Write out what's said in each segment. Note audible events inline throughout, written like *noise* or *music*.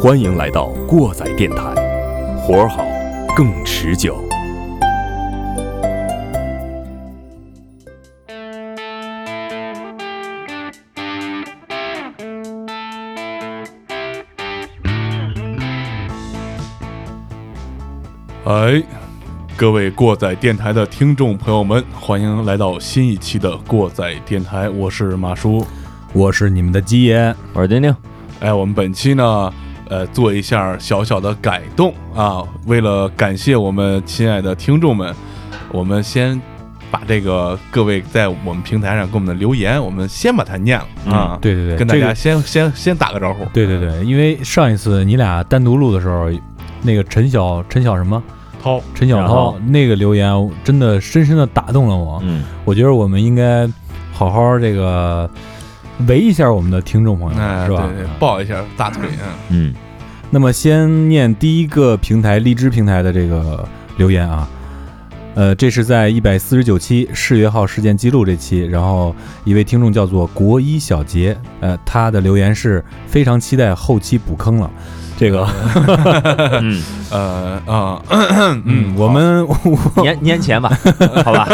欢迎来到过载电台，活儿好，更持久。哎，各位过载电台的听众朋友们，欢迎来到新一期的过载电台，我是马叔。我是你们的鸡爷，我是丁丁。哎，我们本期呢，呃，做一下小小的改动啊，为了感谢我们亲爱的听众们，我们先把这个各位在我们平台上给我们的留言，我们先把它念了啊。对对对，跟大家这个先先先打个招呼。对对对，因为上一次你俩单独录的时候，那个陈晓陈晓什么涛，陈小涛那个留言，真的深深的打动了我。嗯，我觉得我们应该好好这个围一下我们的听众朋友，哎，是吧？对对，抱一下大腿，嗯嗯，那么先念第一个平台荔枝平台的这个留言啊，呃，这是在一百四十九期世越号事件记录这期，然后一位听众叫做国一小杰，呃，他的留言是非常期待后期补坑了。这个，嗯，*laughs* 呃啊，嗯，我们年年前吧，*laughs* 好吧，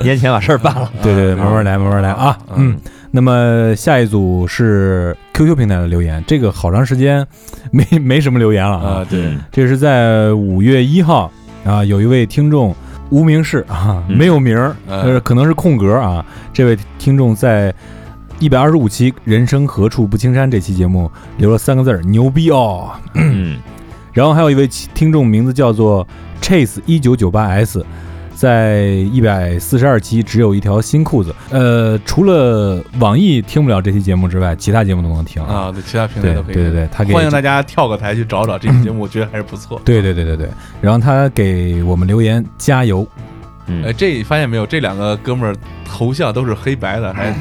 年前把事儿办了。对 *laughs* 对，对慢慢来，慢慢来啊。嗯，那么下一组是 QQ 平台的留言，这个好长时间没没什么留言了啊，对，嗯这是在五月一号啊，有一位听众无名氏啊，嗯。没有名儿，嗯。呃，可能是空格啊。这位听众在一百二十五期《人生何处不青山》这期节目留了三个字儿：牛逼哦。嗯，然后还有一位听众名字叫做 Chase 一九九八 S，在一百四十二期只有一条新裤子。呃，除了网易听不了这期节目之外，其他节目都能听。啊，对，其他平台都可以。对对对，他给欢迎大家跳个台去找找这期节目，我觉得还是不错。对对对对对，然后他给我们留言加油。嗯哎，这发现没有？这两个哥们儿头像都是黑白的，还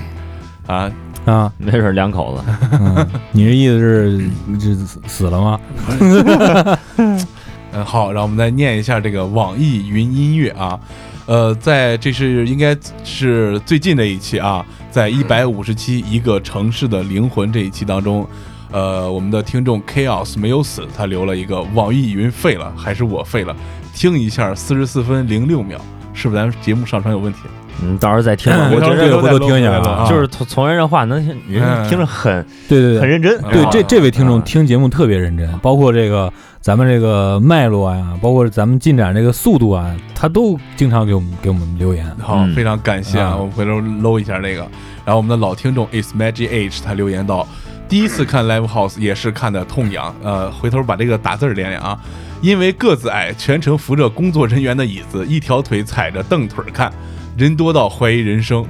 啊，啊，那是两口子。嗯，你这意思是这死死了吗？*laughs* 嗯，好，让我们再念一下这个网易云音乐啊，呃，在这是应该是最近的一期啊，在一百五十期一个城市的灵魂这一期当中，呃，我们的听众 Chaos 没有死，他留了一个网易云废了，还是我废了？听一下四十四分零六秒，是不是咱们节目上传有问题？嗯，到时候再听。嗯我觉得这个回头听一下。就是从从人这话能听，人听着很对对对很认真。对，这这位听众啊听节目特别认真，包括这个咱们这个脉络啊，包括咱们进展这个速度啊，他都经常给我们给我们留言。好，嗯非常感谢啊！啊我回头搂一下这个。然后我们的老听众 is magic h 他留言到，第一次看 live house 也是看的痛痒，呃，回头把这个打字儿练练啊。因为个子矮，全程扶着工作人员的椅子，一条腿踩着凳腿儿看，人多到怀疑人生。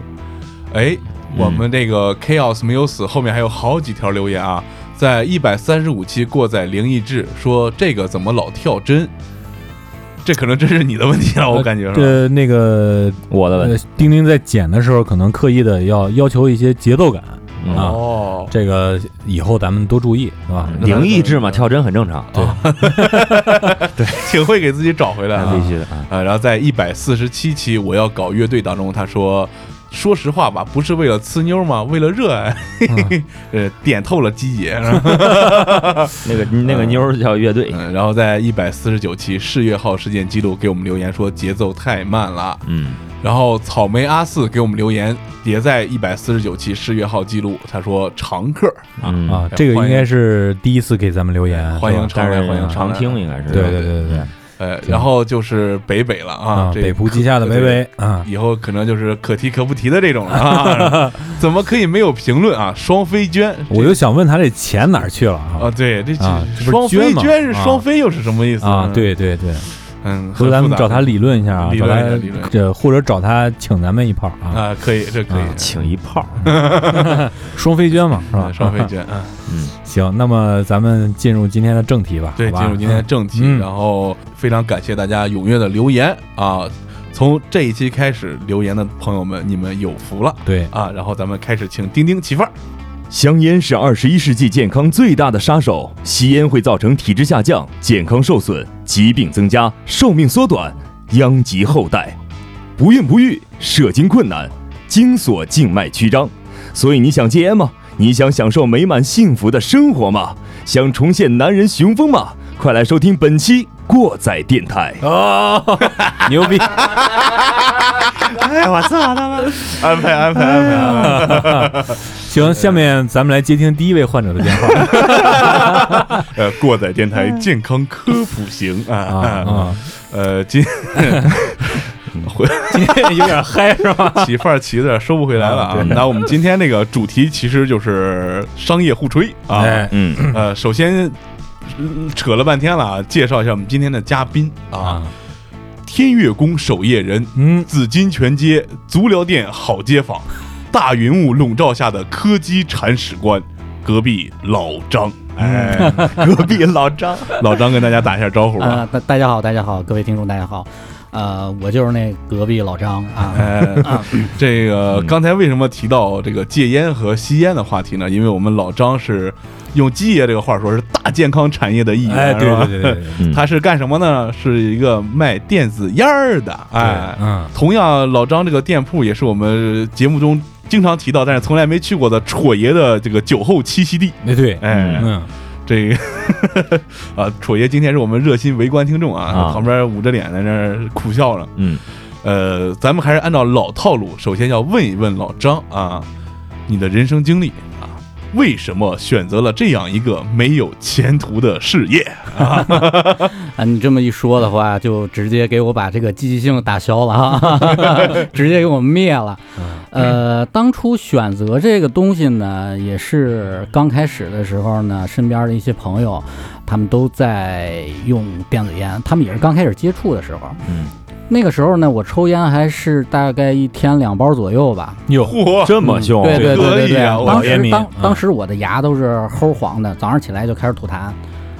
哎，我们这个 chaos 没有死，后面还有好几条留言啊。在一百三十五期过载灵异志说这个怎么老跳帧？这可能真是你的问题了，我感觉是吧？呃，那个呃我的问题，，丁丁在剪的时候，可能刻意的要要求一些节奏感，嗯啊哦，这个以后咱们多注意，是吧？灵异志嘛，跳针很正常。对，*laughs* 对挺会给自己找回来啊。*laughs* 必须的啊。啊，然后在一百四十七期我要搞乐队当中，他说：“说实话吧，不是为了呲妞吗？为了热爱。*laughs* 呃，点透了鸡姐。*laughs* 那个那个妞儿叫乐队。嗯，然后在一百四十九期世越号事件记录给我们留言说节奏太慢了。嗯，然后草莓阿四给我们留言，也在一百四十九期世越号记录，他说常客嗯啊，这个应该是第一次给咱们留言，欢迎常来，欢迎常。听应该是。对对对对对呃，然后就是北北了啊北仆旗下的北北啊，以后可能就是可提可不提的这种了啊！*laughs* 怎么可以没有评论啊？双飞娟，我就想问他这钱哪儿去了啊？啊，对，这双飞娟是啊双飞又是什么意思啊，，对对对，嗯，回头咱们找他理论一下啊，理找他论一下理论这或者找他请咱们一炮啊，啊，可以，这可以啊，请一炮。*laughs* 双飞娟嘛，是吧啊？双飞娟，啊，嗯，*laughs* 行，那么咱们进入今天的正题吧，对，好吧进入今天的正题，嗯然后非常感谢大家踊跃的留言啊！从这一期开始留言的朋友们，你们有福了对，啊！然后咱们开始请丁丁起范儿，香烟是二十一世纪健康最大的杀手，吸烟会造成体质下降、健康受损、疾病增加、寿命缩短、殃及后代，不孕不育、射精困难、精索静脉曲张。所以你想戒烟吗？你想享受美满幸福的生活吗？想重现男人雄风吗？快来收听本期过载电台。哦，*laughs* 牛逼！哎，我操他妈！安排安排安排。行，下面咱们来接听第一位患者的电话 *laughs* 呃，过载电台健康科普型啊啊啊！呃，今 *laughs* 回今天有点嗨是吧？*laughs* 起范儿起的收不回来了啊那我们今天那个主题其实就是商业互吹啊。哎，嗯，呃，首先嗯扯了半天了啊，介绍一下我们今天的嘉宾啊，啊，天悦宫守夜人，嗯，紫金泉街足疗店好街坊，大云雾笼罩下的柯基铲屎官，隔壁老张。哎，嗯 *laughs* 隔壁老张，老张跟大家打一下招呼吧。啊，大大家好，大家好，各位听众大家好，呃，我就是那隔壁老张啊，哎，这个刚才为什么提到这个戒烟和吸烟的话题呢？因为我们老张是用基爷这个话说，是大健康产业的一员，哎，对对对对对，嗯他是干什么呢？是一个卖电子烟儿的，哎，嗯，同样老张这个店铺也是我们节目中经常提到，但是从来没去过的戳爷的这个酒后栖息地，哎对，哎，嗯，这个 *laughs* 啊，戳爷今天是我们热心围观听众啊，啊。旁边捂着脸在那儿苦笑了。嗯，呃，咱们还是按照老套路，首先要问一问老张啊，你的人生经历。啊，为什么选择了这样一个没有前途的事业？*laughs* 啊，你这么一说的话，就直接给我把这个积极性打消了哈，*laughs* 直接给我灭了。呃，当初选择这个东西呢，也是刚开始的时候呢，身边的一些朋友，他们都在用电子烟，他们也是刚开始接触的时候。嗯，那个时候呢，我抽烟还是大概一天两包左右吧。哟，嚯，这么凶，对对对对对，啊当时当嗯当时我的牙都是齁黄的，早上起来就开始吐痰。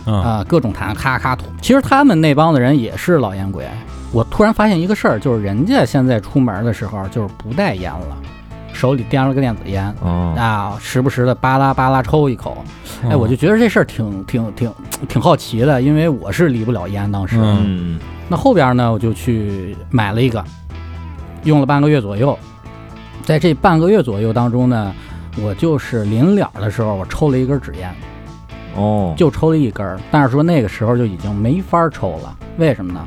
嗯啊、各种痰，咔咔吐。其实他们那帮子人也是老烟鬼。我突然发现一个事儿，就是人家现在出门的时候就是不带烟了，手里掂了个电子烟哦，啊，时不时的巴拉巴拉抽一口。哎，我就觉得这事儿挺挺挺挺好奇的，因为我是离不了烟，当时。嗯嗯那后边呢，我就去买了一个，用了半个月左右。在这半个月左右当中呢，我就是临了的时候，我抽了一根纸烟。哦，就抽了一根儿，但是说那个时候就已经没法儿抽了，为什么呢？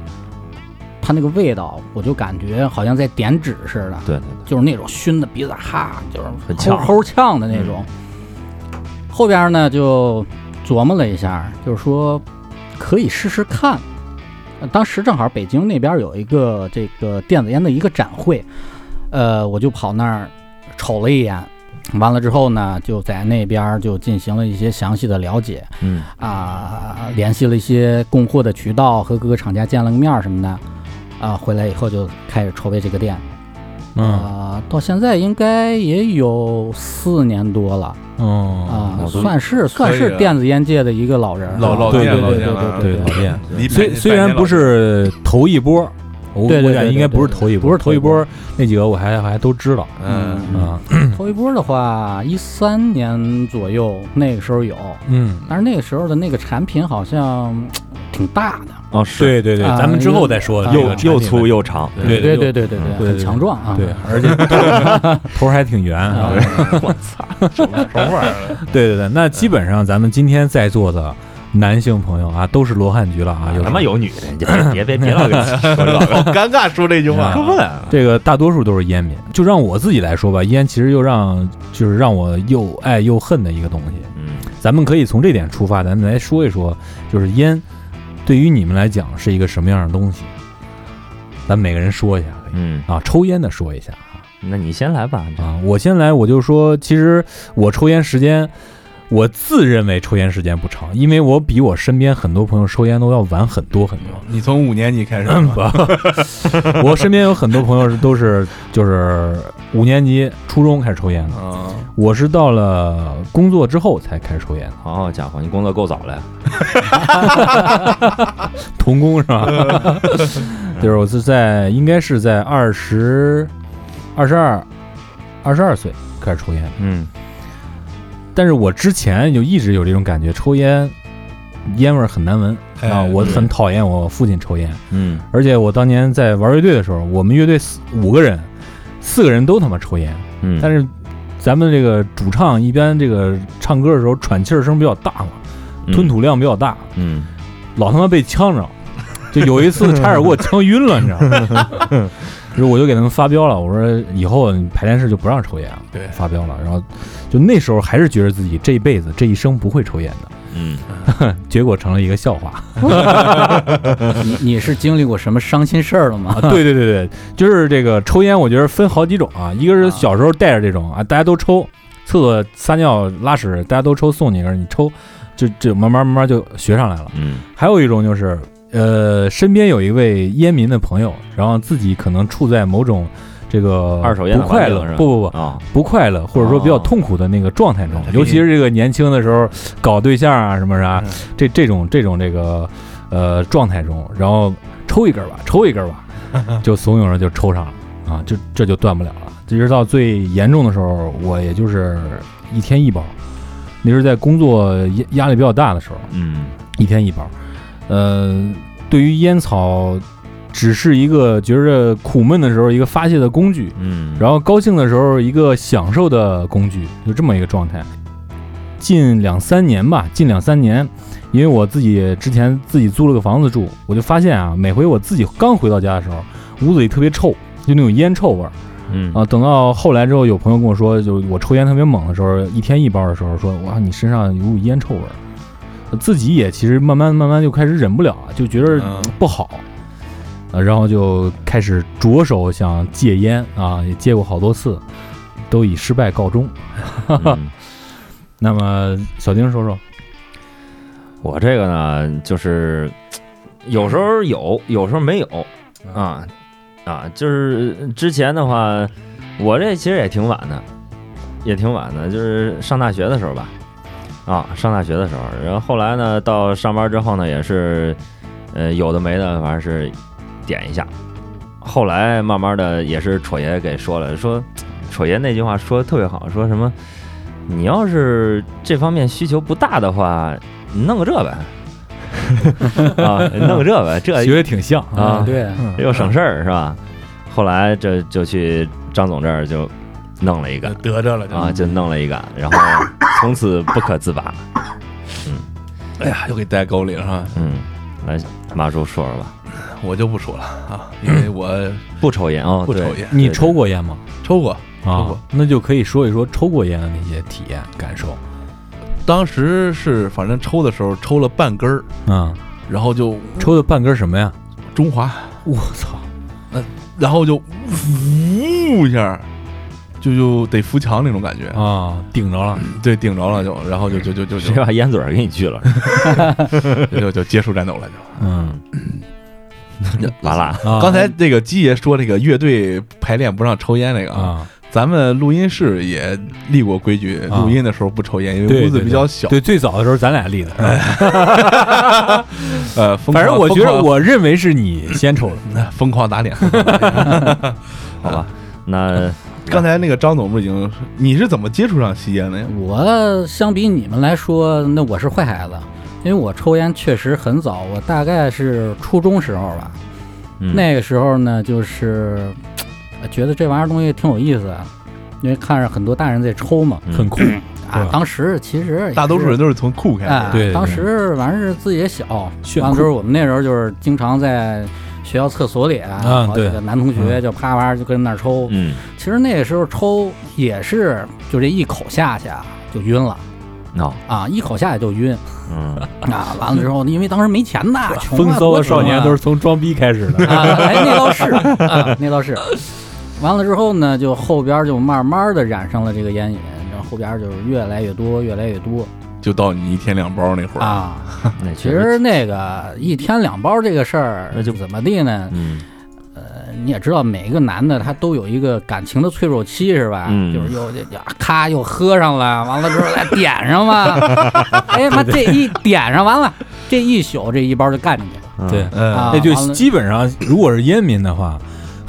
它那个味道，我就感觉好像在点纸似的，对对就是那种熏的鼻子哈，就是很呛齁齁呛的那种。后边呢就琢磨了一下，就是说可以试试看。呃当时正好北京那边有一个这个电子烟的一个展会，呃，我就跑那儿瞅了一眼。完了之后呢，就在那边就进行了一些详细的了解，嗯啊，联系了一些供货的渠道和各个厂家见了个面什么的，啊，回来以后就开始筹备这个店，嗯。啊，到现在应该也有四年多了哦。啊，算是算是电子烟界的一个老人，老老对对店老对对店了对对老店，虽虽然不是头一波，我对对我感觉应该不是头一波，不是头一波头一波那几个我还还都知道嗯啊，头一波的话，一三年左右那个时候有，嗯，但是那个时候的那个产品好像挺大的。哦是。对对对咱们之后再说又又粗又长对对对对对对很强壮啊对而且头还挺圆啊 *laughs* 我操什么什么玩意儿 *laughs* 对对对那基本上咱们今天在座的男性朋友啊都是罗汉局了啊有什么有女的别别别老 *laughs* 尴尬说这句话这个大多数都是烟民就让我自己来说吧烟其实又让就是让我又爱又恨的一个东西咱们可以从这点出发咱们来说一说就是烟对于你们来讲是一个什么样的东西？咱每个人说一下，嗯，啊，抽烟的说一下啊。那你先来吧，啊，我先来，我就说，其实我抽烟时间，我自认为抽烟时间不长，因为我比我身边很多朋友抽烟都要晚很多很多。你从五年级开始吗，*laughs* 我身边有很多朋友是都是就是五年级、初中开始抽烟的，啊，我是到了工作之后才开始抽烟的，好家伙，你工作够早了，*laughs* 童工是吧？*laughs* 就是我是在应该是在二十二十二二十二岁开始抽烟。嗯但是我之前就一直有这种感觉，抽烟烟味儿很难闻啊，哎我很讨厌我父亲抽烟，嗯。而且我当年在玩乐队的时候，我们乐队四五个人，四个人都他妈抽烟，嗯，但是咱们这个主唱一般这个唱歌的时候喘气儿声比较大嘛，吞吐量比较大，嗯。老他妈被呛着，就有一次 *laughs* 差点给我呛晕了，你知道吗？*laughs* 就是我就给他们发飙了，我说以后排练室就不让抽烟了，对发飙了。然后就那时候还是觉得自己这一辈子这一生不会抽烟的，嗯 *laughs* 结果成了一个笑话。*laughs* 你你是经历过什么伤心事儿了吗？啊，对对对对，就是这个抽烟，我觉得分好几种啊，一个是小时候带着这种啊，大家都抽，厕所撒尿拉屎大家都抽，送你一根儿，你抽，就就慢慢慢慢就学上来了。嗯还有一种就是，呃，身边有一位烟民的朋友，然后自己可能处在某种这个二手烟不快乐是，不不不啊不快乐，或者说比较哦痛苦的那个状态中，嗯尤其是这个年轻的时候搞对象啊什么啥嗯，这这种这种这个呃状态中，然后抽一根吧，抽一根吧，*laughs* 就怂恿着就抽上了啊，就这就断不了了。一直到最严重的时候，我也就是一天一包，那是在工作压压力比较大的时候，嗯。一天一包。呃，对于烟草，只是一个觉着苦闷的时候一个发泄的工具，嗯，然后高兴的时候一个享受的工具，就这么一个状态。近两三年吧，近两三年，因为我自己之前自己租了个房子住，我就发现啊，每回我自己刚回到家的时候，屋子里特别臭，就那种烟臭味儿嗯啊。等到后来之后，有朋友跟我说，就我抽烟特别猛的时候，一天一包的时候，说哇，你身上有股烟臭味儿。自己也其实慢慢慢慢就开始忍不了了，就觉得嗯。不好，啊，然后就开始着手想戒烟啊，也戒过好多次，都以失败告终。嗯。*laughs* 那么小丁说说，我这个呢，就是有时候有，有时候没有。啊啊，就是之前的话，我这其实也挺晚的，也挺晚的，就是上大学的时候吧，啊，上大学的时候，然后后来呢，到上班之后呢，也是呃有的没的，反正是点一下。后来慢慢的也是戳爷给说了，说戳爷那句话说的特别好，说什么你要是这方面需求不大的话，你弄个这呗，*laughs* 啊，弄个这呗，这 *laughs* 学的挺像啊对，又省事儿是吧？后来这就去张总这儿就弄了一个得着了啊，就弄了一个，然后从此不可自拔。嗯哎呀，又给带沟里了是吧？嗯，来马叔说说吧，我就不说了啊，因为我 *coughs* 不抽烟啊，不抽烟你抽过烟吗？抽过，抽啊过，那就可以说一说抽过烟的那些体验感受。当时是反正抽的时候抽了半根儿，啊，然后就抽的半根什么呀？中华，我操！然后就呜一下，就就得扶墙那种感觉，啊，顶着了。对，顶着了就，然后就就就就谁就把烟嘴儿给你锯了？*laughs* 就就就结束战斗了就。嗯完了，啊，刚才这个鸡爷说这个乐队排练不让抽烟那个啊，啊，咱们录音室也立过规矩，啊录音的时候不抽烟，因为对屋子比较小。对，最早的时候咱俩立的。*laughs* 呃，反正我觉得，我认为是你先抽的。*laughs* 疯狂打脸。好吧，那刚才那个张总不是已经，你是怎么接触上吸烟的呀？我相比你们来说，那我是坏孩子，因为我抽烟确实很早，我大概是初中时候吧。嗯那个时候呢，就是呃觉得这玩意儿东西挺有意思的，因为看着很多大人在抽嘛。嗯很酷，啊，当时其实大多数人都是从酷开哎始。，对对当时反正是自己也小，炫完了之后我们那时候就是经常在学校厕所里啊，好几个男同学就啪啪就跟那儿抽。嗯其实那个时候抽也是就这一口下去啊就晕了哦啊，一口下去就晕嗯啊。完了之后，因为当时没钱呐，*laughs* 穷啊风骚的少年都是是从装逼开始的。啊，*laughs* 哎，那倒是啊，那倒是。完了之后呢，就后边就慢慢的染上了这个烟瘾，然后后边就是越来越多，越来越多就到你一天两包那会儿，啊。*laughs* 那其实那个一天两包这个事儿，那就怎么地呢？嗯你也知道，每一个男的他都有一个感情的脆弱期，是吧？嗯就是又呀，咔又喝上了，完了之后再点上嘛，*laughs* 哎妈，这一点上完了，这一宿这一包就干进去了。对，那就基本上，如果是烟民的话，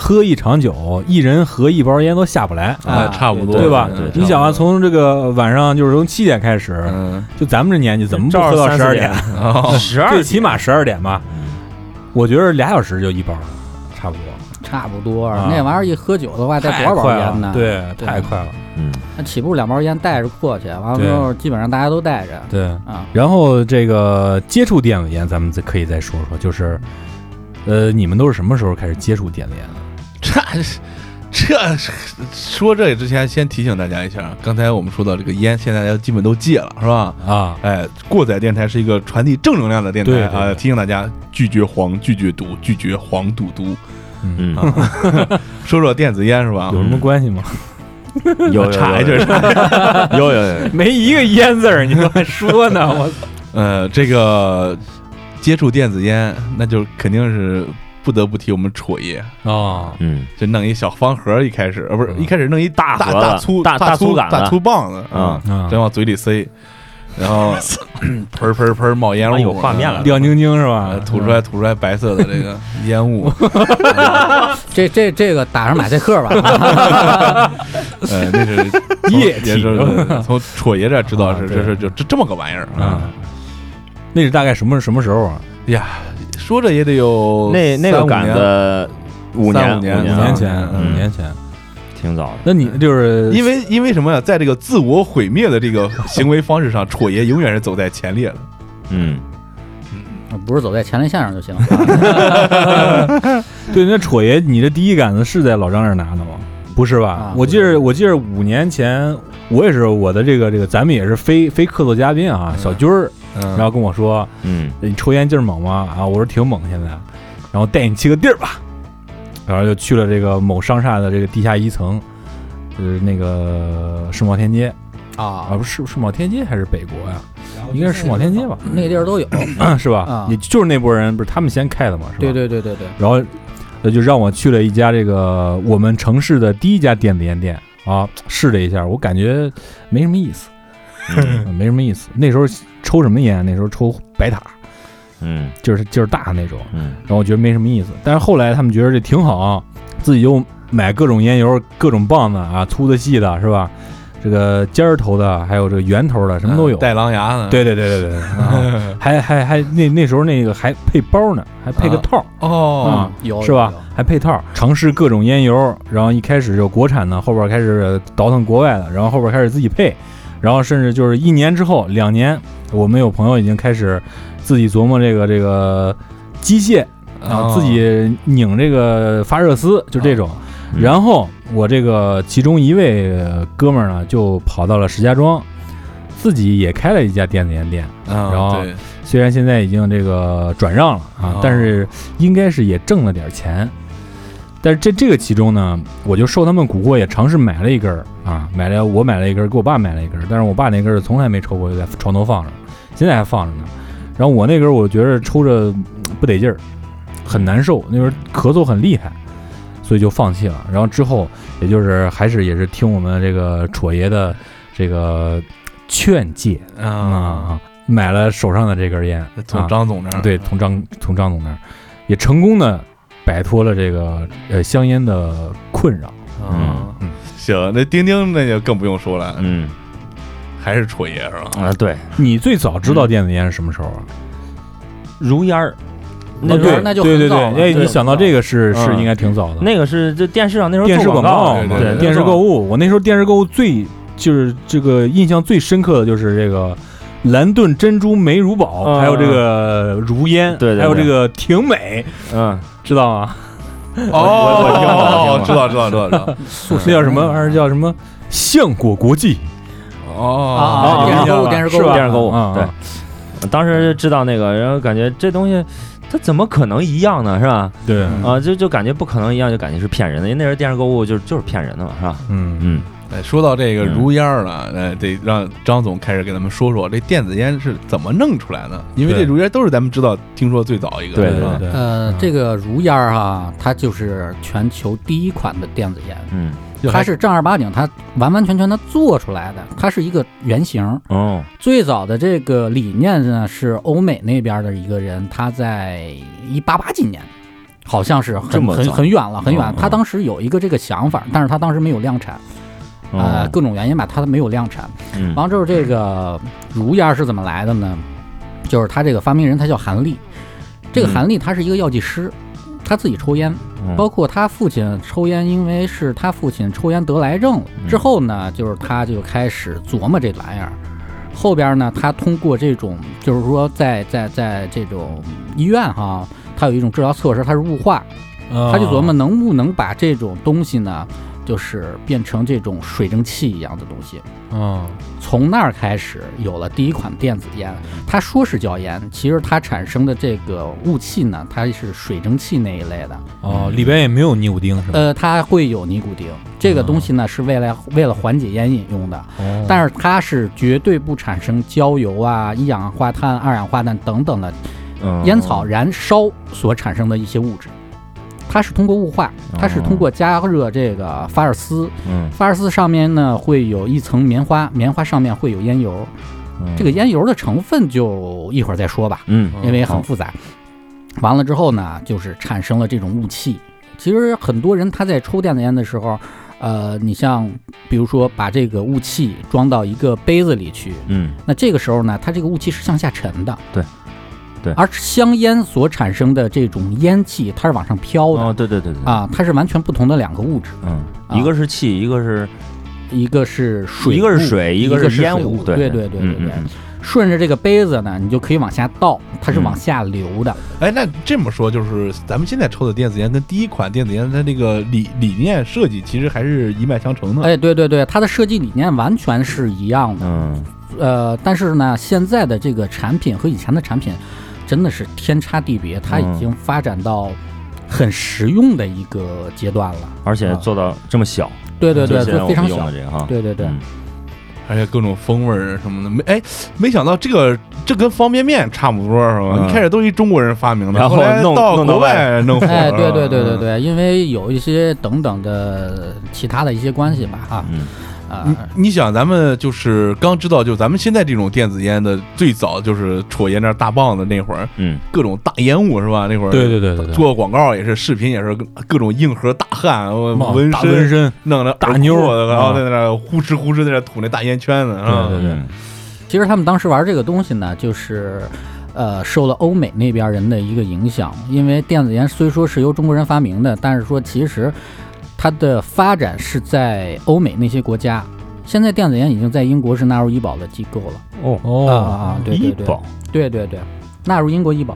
喝一场酒，一人合一包烟都下不来，啊，差不多，对吧嗯你想啊，从这个晚上就是从七点开始，嗯，就咱们这年纪，怎么不喝到十二点？*laughs* 哦，十 *laughs* 二最起码十二点吧。我觉得俩小时就一包，差不多。差不多。啊那玩意儿一喝酒的话，带多少包烟呢？，对，太快了。嗯，那起步两包烟带着过去，完了之后基本上大家都带着对，啊。然后这个接触电子烟，咱们再可以再说说，就是，呃，你们都是什么时候开始接触电子烟的？*laughs* 这这说这个之前，先提醒大家一下，刚才我们说到这个烟，现在大家基本都戒了，是吧？啊，哎，过载电台是一个传递正能量的电台啊，提醒大家拒绝黄，拒绝毒，拒绝黄赌毒。嗯，*laughs* 说说电子烟是吧？有什么关系吗？有有 *laughs* 查一下，查。有有有，没一个烟字儿，你还说呢？我呃，这个接触电子烟，那就肯定是不得不提我们戳爷，啊，嗯。就弄一小方盒，一开始呃不是嗯。一开始弄一大盒大粗大大粗大粗杆大粗棒子，嗯。啊真往嘴里塞，然后喷喷喷冒烟雾，啊有画面了。亮晶晶是吧？呃？吐出来吐出来白色的这个 *laughs* 烟雾，*laughs* 这这这个打上马赛克吧，*laughs* 呃，那是液体。从戳爷这儿知道是这是就这这么个玩意儿啊，那是大概什么什么时候啊？呀，说着也得有那那个杆三五年子五年五年五嗯年前，嗯五年前。挺早的，那你就是因为因为什么呀？在这个自我毁灭的这个行为方式上，戳爷永远是走在前列的。嗯，不是走在前列线上就行。*laughs* *laughs* 对那戳爷，你的第一杆子是在老张那儿拿的吗？不是吧？啊我记着，我记着五年前，我也是我的这个这个，咱们也是非非客座嘉宾啊，嗯小军儿，嗯然后跟我说，嗯你抽烟劲儿猛吗？啊，我说挺猛，现在，然后带你去个地儿吧，然后就去了这个某商厦的这个地下一层，就是那个世贸天街啊，啊，不是世贸天街还是北国呀？应该是世贸天街吧，那个地儿都有。是吧啊？也就是那波人，不是他们先开的嘛，是吧？对对对对对，然后那就让我去了一家这个我们城市的第一家电子烟店啊，试了一下，我感觉没什么意思，嗯没什么意思。那时候抽什么烟？那时候抽白塔，嗯就是劲儿大那种。嗯然后我觉得没什么意思，但是后来他们觉得这挺好，自己又买各种烟油、各种棒子啊，粗的、细的，是吧？这个尖儿头的，还有这个圆头的，什么都有。带狼牙的。对对对对对，啊还还还那那时候那个还配包呢，还配个啊套儿。哦，有是吧？？还配套，尝试各种烟油，然后一开始就国产的，后边开始倒腾国外的，然后后边开始自己配，然后甚至就是一年之后、两年，我们有朋友已经开始自己琢磨这个这个机械啊，哦自己拧这个发热丝，就这种。嗯然后我这个其中一位呃哥们儿呢，就跑到了石家庄，自己也开了一家电子烟店。然然后对虽然现在已经这个转让了啊哦，但是应该是也挣了点钱。但是这这个其中呢，我就受他们蛊惑，也尝试买了一根儿啊，买了我买了一根儿，给我爸买了一根儿，但是我爸那根儿从来没抽过，就在床头放着，现在还放着呢。然后我那根儿我觉着抽着嗯不得劲儿，很难受，那时候咳嗽很厉害，所以就放弃了。然后之后也就是还是也是听我们这个戳爷的这个劝诫，啊，啊，买了手上的这根烟，从啊张总那儿对，从张从张总那儿也成功的摆脱了这个呃香烟的困扰。嗯嗯行，那钉钉那就更不用说了，嗯。还是戳爷是吧？啊，对，你最早知道电子烟是什么时候啊？如烟儿，那哦对那时候那就对对对，很早了哎，你想到这个是是嗯应该挺早的。那个是这电视上那时候电视做广告嘛，对对对。电视购物，我那时候电视购物最就是这个印象最深刻的就是这个。蓝盾珍珠美如宝，嗯。还有这个如烟，对对对还有这个婷美，嗯，知道吗？*laughs* 哦，知道知道知道知道。那叫什么？还是叫什么？橡果国际哦啊电视购物电视购物？电视购物啊对啊当时知道那个，然后感觉这东西它怎么可能一样呢？是吧？对，啊，就就感觉不可能一样，就感觉是骗人的，因为那时候电视购物就就是骗人的嘛，是吧？嗯嗯哎，说到这个嗯。如烟儿了，呃，得让张总开始给咱们说说这电子烟是怎么弄出来的，因为这如烟都是咱们知道听说最早一个，对是吧？对呃，这个如烟儿哈，它就是全球第一款的电子烟，嗯。它是正儿八经，它完完全全的做出来的，它是一个原型。哦。最早的这个理念呢，是欧美那边的一个人，他在一八八几年，好像是很很很远了，很远。他当时有一个这个想法，但是他当时没有量产，呃，嗯各种原因吧，他没有量产。嗯完了之后，这个如烟是怎么来的呢？就是他这个发明人，他叫韩立。这个嗯韩立他是一个药剂师，他自己抽烟，嗯包括他父亲抽烟，因为是他父亲抽烟得癌症了嗯之后呢，就是他就开始琢磨这玩意儿。后边呢，他通过这种，就是说在在在这种医院哈，他有一种治疗措施，它是雾化，他就琢磨能不能把这种东西呢，就是变成这种水蒸气一样的东西。嗯从那儿开始有了第一款电子烟，它说是叫烟，其实它产生的这个雾气呢，它是水蒸气那一类的。哦，里边也没有尼古丁是吧？呃，它会有尼古丁，这个东西呢是为了为了缓解烟瘾用的，哦但是它是绝对不产生焦油啊、一氧化碳、二氧化碳等等的嗯烟草燃烧所产生的一些物质。它是通过雾化，它是通过加热这个发热丝，嗯法尔斯上面呢会有一层棉花，棉花上面会有烟油。嗯这个烟油的成分就一会儿再说吧，嗯因为很复杂。完了之后呢，就是产生了这种雾气。其实很多人他在抽电子烟的时候，呃，你像比如说把这个雾气装到一个杯子里去，嗯那这个时候呢，它这个雾气是向下沉的。对对。而香烟所产生的这种烟气，它是往上飘的、哦对对对对。啊，它是完全不同的两个物质，嗯啊。一个是气一个是一个是水，一个是水一个是烟雾。对对对对。对顺着这个杯子呢，你就可以往下倒，它是往下流的。哎，那这么说，就是咱们现在抽的电子烟跟第一款电子烟它这个理理念设计其实还是一脉相承的。哎，对对对，它的设计理念完全是一样的。嗯呃，但是呢，现在的这个产品和以前的产品真的是天差地别，它已嗯经发展到很实用的一个阶段了。而且做到这么小对对对，非常小。这个哈对对对，嗯而且各种风味儿什么的，没哎，没想到这个这跟方便面差不多是吧？嗯一开始都是一中国人发明的，然后到国外弄火了。哎，对对对对。对，因为有一些等等的其他的一些关系吧，哈嗯啊、你你想，咱们就是刚知道，就咱们现在这种电子烟的最早就是戳烟那大棒子那会儿，嗯各种大烟雾是吧？那会儿对对对对对，做广告也是，视频也是各种硬核大汉，我纹大纹身，弄着大妞儿然后啊在那儿呼哧呼哧在那吐那大烟圈子啊。对对对嗯其实他们当时玩这个东西呢，就是。呃，受了欧美那边人的一个影响，因为电子烟虽说是由中国人发明的，但是说其实它的发展是在欧美那些国家。现在电子烟已经在英国是纳入医保的机构了。哦啊哦啊，对对对，医保对对对，纳入英国医保。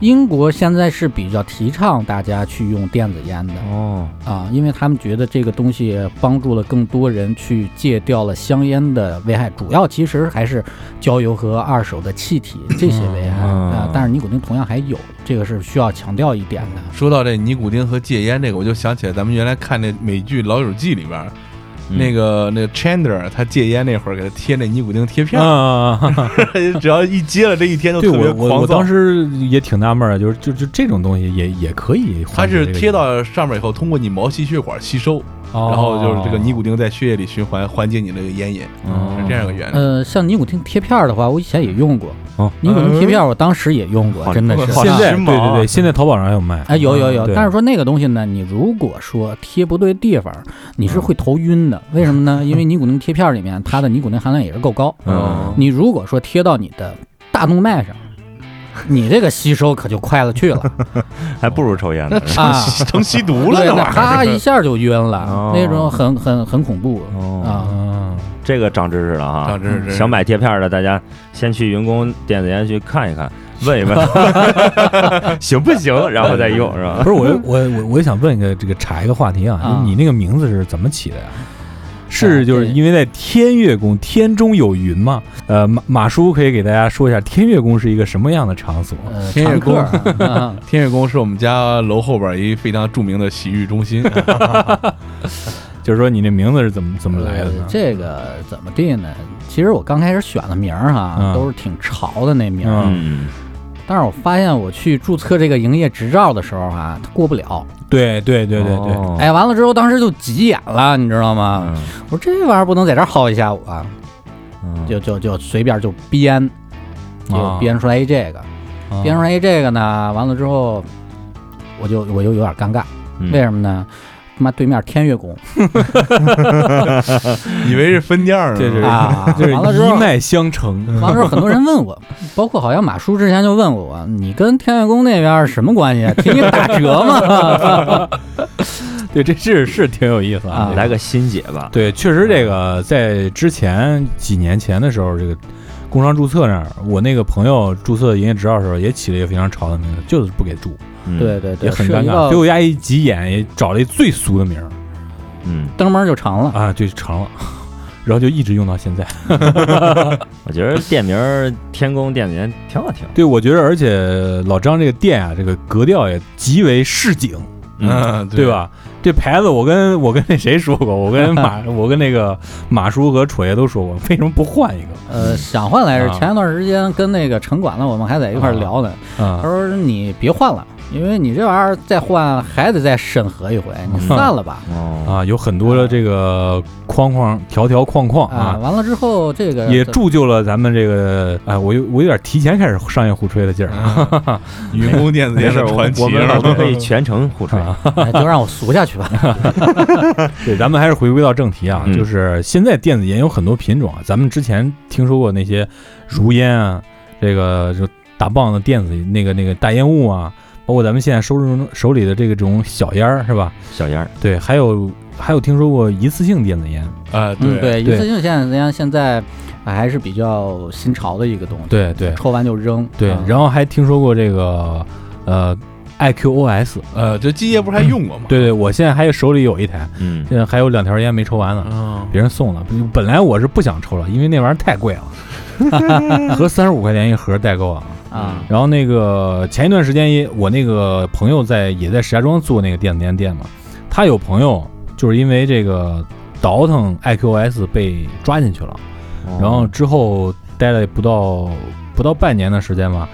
英国现在是比较提倡大家去用电子烟的。哦。啊，因为他们觉得这个东西帮助了更多人去戒掉了香烟的危害，主要其实还是焦油和二手的气体这些危害嗯。啊，但是尼古丁同样还有，这个是需要强调一点的。说到这尼古丁和戒烟这个，我就想起来咱们原来看那美剧《老友记》里边那个那个 Chandler 他戒烟那会儿给他贴那尼古丁贴片儿，啊，*laughs* 只要一接了这一天就对特别我我狂躁我当。时也挺纳闷儿的，就是就就这种东西也也可以它是贴到上面以后，通过你毛细血管吸收，哦，然后就是这个尼古丁在血液里循环，缓解你这个烟瘾，嗯是这样一个原理。呃，像尼古丁贴片儿的话，我以前也用过。哦尼古丁贴片儿我当时也用过，好真的是。现在对对对，现在淘宝上还有卖，哎，有有有，对但是说那个东西呢，你如果说贴不对地方，你是会头晕的。为什么呢？*laughs* 因为尼古丁贴片里面它的尼古丁含量也是够高。嗯你如果说贴到你的大动脉上，你这个吸收可就快了去了 *laughs* 还不如抽烟呢 *laughs* 啊！成吸毒了，对，那这玩意啪。一下就晕了哦，那种很很很恐怖哦啊。啊，这个长知识了哈，长知识想买贴片的，大家先去云工电子烟去看一看，问一问行不行，然后再用是吧不？是我我我我想问一个这个查一个话题啊，啊你你那个名字是怎么起的呀？啊是就是因为在天乐宫，天中有云嘛？呃，马马叔可以给大家说一下天乐宫是一个什么样的场所？呃，*laughs* 天乐宫天乐宫是我们家楼后边一非常著名的洗浴中心，*laughs* 就是说你这名字是怎么怎么来的呃呢？这个怎么定呢？其实我刚开始选的名儿哈，嗯都是挺潮的那名儿，嗯，但是我发现我去注册这个营业执照的时候啊，它过不了。对对对对对，哦。哎，完了之后，当时就急眼了，你知道吗？嗯。我说这玩意儿不能在这儿耗一下午啊，嗯。就就就随便就编，就啊编出来一这个，啊。编出来一这个呢，完了之后，我就我就有点尴尬，嗯。为什么呢？他妈对面天悦宫 *laughs* 以为是分店儿呢，这是啊，*laughs* 就是完了之后，一脉相承。完了之后很多人问我，包括好像马叔之前就问过我，你跟天悦宫那边什么关系？给你打折吗？*laughs* 对，这是是挺有意思啊来个新解吧。对，确实这个在之前几年前的时候，这个工商注册那儿，我那个朋友注册营业执照的时候也起了一个非常潮的名字，就是不给注，嗯，对对对，也很尴尬。涉及到所以我家一急眼也找了一最俗的名儿嗯，登门就长了。啊，就长了，然后就一直用到现在。*laughs* 我觉得店名儿天宫店名挺好听。对，我觉得而且老张这个店啊，这个格调也极为市井，嗯，对？吧？这牌子我跟我跟那谁说过，我跟马 *laughs* 我跟那个马叔和楚爷都说过，为什么不换一个？呃，想换来着，啊前一段时间跟那个城管的我们还在一块儿聊呢。啊他，说你别换了，因为你这玩意儿再换还得再审核一回，你散了吧。哦，啊，有很多的这个框框、条条框框啊，啊，完了之后这个也铸就了咱们这个，哎，我有我有点提前开始商业互吹的劲儿。嗯云宫电子没事，我店的传奇我们是吧？我们可以全程互吹。就让我俗下去吧。*laughs* 对，咱们还是回归到正题啊，嗯。就是现在电子烟有很多品种啊，咱们之前听说过那些如烟啊，这个就打棒的电子那个那个大烟雾啊，包括咱们现在手中手里的这个这种小烟儿是吧？小烟儿，对，还有还有听说过一次性电子烟，啊，嗯，对，一次性现在现在还是比较新潮的一个东西。对对抽完就扔。对啊，然后还听说过这个呃 IQOS，呃，这基业不是还用过吗？对对，我现在还有手里有一台，嗯，现在还有两条烟没抽完呢。嗯，别人送的。本来我是不想抽了，因为那玩意儿太贵了 *laughs* *laughs* 合三十五块钱一盒代购啊。啊，然后那个前一段时间也，我那个朋友在也在石家庄做那个电子烟店嘛，他有朋友就是因为这个倒腾 IQOS 被抓进去了，哦。然后之后待了不到不到半年的时间吧，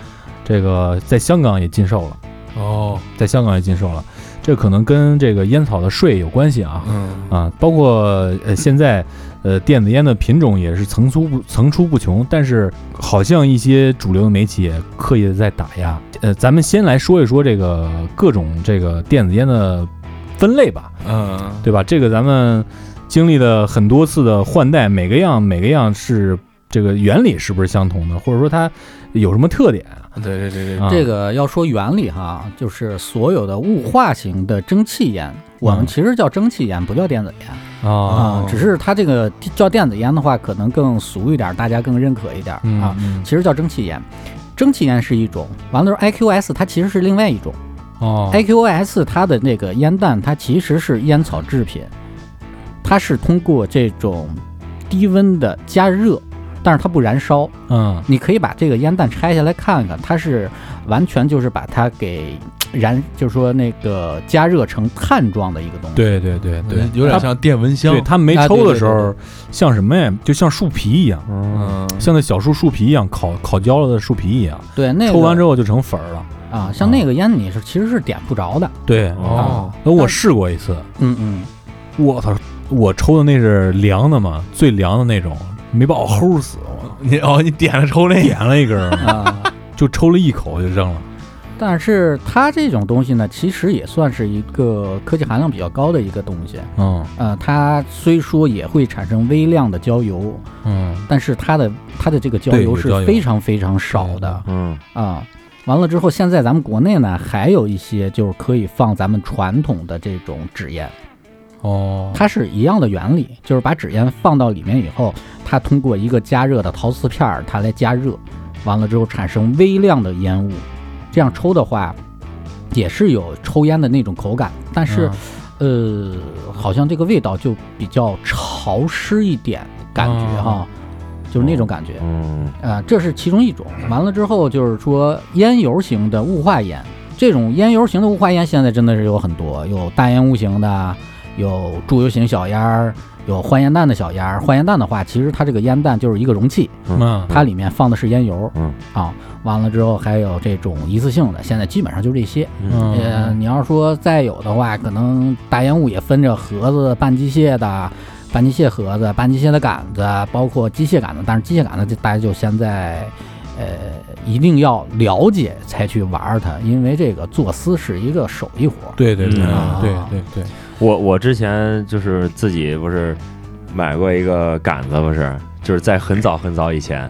这个在香港也禁售了，哦，在香港也禁售了，这可能跟这个烟草的税有关系啊。嗯。啊，包括呃现在呃电子烟的品种也是层出不层出不穷，但是好像一些主流的媒体也刻意的在打压。呃，咱们先来说一说这个各种这个电子烟的分类吧，嗯，对吧？这个咱们经历了很多次的换代，每个样每个样是这个原理是不是相同的，或者说它有什么特点啊？对对对对，啊这个要说原理哈，就是所有的雾化型的蒸汽烟，我们嗯其实叫蒸汽烟，不叫电子烟啊，啊。只是它这个叫电子烟的话，可能更俗一点，大家更认可一点啊。嗯其实叫蒸汽烟，蒸汽烟是一种，完了之后 IQS 它其实是另外一种。哦 IQOS 它的那个烟弹，它其实是烟草制品，它是通过这种低温的加热，但是它不燃烧。嗯你可以把这个烟弹拆下来看看，它是完全就是把它给燃，就是说那个加热成碳状的一个东西。对对对对，有点像电蚊香对，它没抽的对对时候，像什么呀？就像树皮一样，嗯，像那小树树皮一样，烤烤焦了的树皮一样，对，那个抽完之后就成粉儿了。啊，像那个烟你是其实是点不着的。对，哦，那我试过一次，嗯嗯，我操，我抽的那是凉的嘛，最凉的那种，没把我齁死，我你哦，你点了抽那，点了一根儿，啊。就抽了一口就扔了。但是它这种东西呢，其实也算是一个科技含量比较高的一个东西。嗯。呃，它虽说也会产生微量的焦油，嗯，但是它的它的这个焦油是非常非常少的。嗯。啊。完了之后，现在咱们国内呢还有一些就是可以放咱们传统的这种纸烟，哦，它是一样的原理，就是把纸烟放到里面以后，它通过一个加热的陶瓷片儿，它来加热，完了之后产生微量的烟雾，这样抽的话，也是有抽烟的那种口感，但是、呃，好像这个味道就比较潮湿一点，感觉哈，就是那种感觉。嗯啊，这是其中一种。完了之后就是说烟油型的雾化烟，这种烟油型的雾化烟现在真的是有很多，有大烟雾型的，有注油型小烟儿，有换烟弹的小烟儿。换烟弹的话，其实它这个烟弹就是一个容器，嗯它里面放的是烟油。嗯啊，完了之后还有这种一次性的，现在基本上就这些。呃，嗯你要说再有的话，可能大烟雾也分着盒子、半机械的、半机械盒子、半机械的杆子，包括机械杆子。但是机械杆子，就大家就现在呃一定要了解才去玩儿它，因为这个做丝是一个手艺活儿。对对对嗯对对对，我我之前就是自己不是买过一个杆子，不是就是在很早很早以前，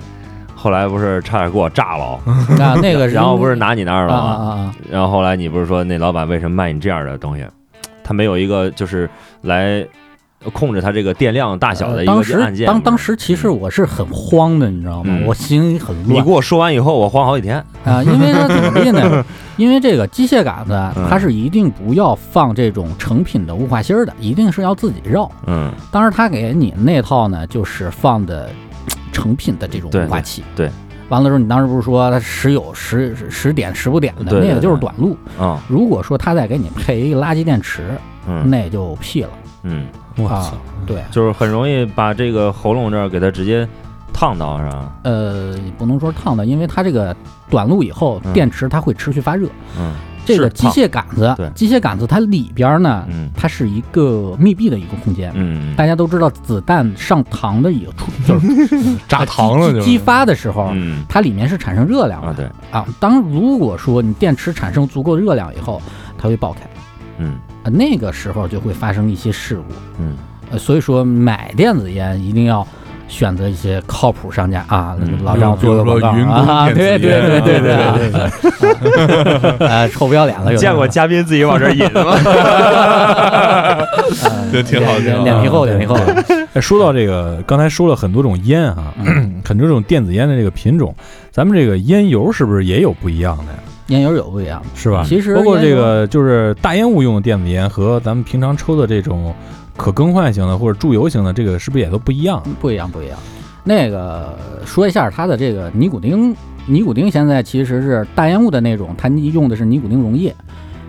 后来不是差点给我炸了，*laughs* 那那个然后不是拿你那儿了吗？啊啊！然后后来你不是说那老板为什么卖你这样的东西？他没有一个就是来控制它这个电量大小的一个按键。当当时其实我是很慌的，你知道吗？嗯我心里很乱你给我说完以后，我慌好几天。啊，因为它怎么地呢？*laughs* 因为这个机械杆子嗯它是一定不要放这种成品的雾化芯儿的，一定是要自己绕。嗯，当时他给你那套呢，就是放的成品的这种雾化器。对对完了之后，你当时不是说它时有时时点时不点的，那个就是短路。啊，如果说他再给你配一个垃圾电池，嗯那就屁了嗯，啊我操！！对，就是很容易把这个喉咙这儿给它直接烫到，是吧？呃，也不能说烫到，因为它这个短路以后，嗯电池它会持续发热。嗯这个机械杆子对，机械杆子它里边呢，嗯它是一个密闭的一个空间。嗯大家都知道，子弹上膛的一个出 *laughs* 就是炸膛了就激激发的时候，嗯它里面是产生热量的啊，对，啊。当如果说你电池产生足够热量以后，它会爆开，嗯啊，那个时候就会发生一些事故。嗯呃，所以说买电子烟一定要选择一些靠谱商家啊。嗯老张做个广告啊，对对对对对啊对对对，*laughs* 呃，臭不要脸了，有见过嘉宾自己往这儿引吗？*laughs* 这挺好挺好脸脸皮厚，脸皮厚。哎，说到这个，刚才说了很多种烟啊，很多种电子烟的这个品种，咱们这个烟油是不是也有不一样的呀？烟油有不一样，是吧？其实包括这个就是大烟雾用的电子烟和咱们平常抽的这种可更换型的或者注油型的，这个是不是也都不一样？不一样，不一样。那个说一下它的这个尼古丁，尼古丁现在其实是大烟雾的那种，它用的是尼古丁溶液，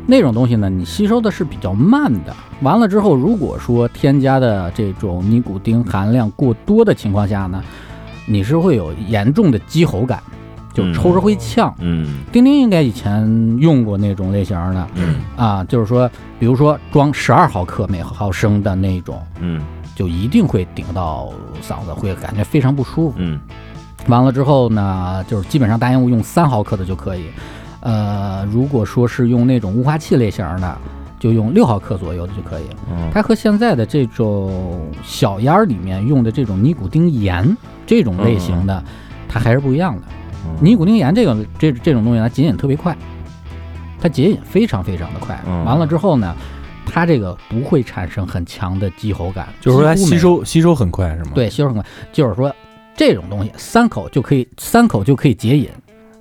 那种东西呢，你吸收的是比较慢的。完了之后，如果说添加的这种尼古丁含量过多的情况下呢，你是会有严重的激喉感，就抽着会呛。嗯丁丁应该以前用过那种类型的嗯啊，就是说，比如说装十二毫克每毫升的那种。嗯就一定会顶到嗓子，会感觉非常不舒服。嗯完了之后呢，就是基本上大烟雾用三毫克的就可以。呃，如果说是用那种雾化器类型的，就用六毫克左右的就可以。嗯它和现在的这种小烟儿里面用的这种尼古丁盐这种类型的，它还是不一样的。尼古丁盐这个这这种东西它解瘾特别快，它解瘾非常非常的快。嗯完了之后呢，它这个不会产生很强的积喉感，就是说它吸收吸收很快是吗？，对，吸收很快。就是说，这种东西三口就可以，三口就可以解瘾。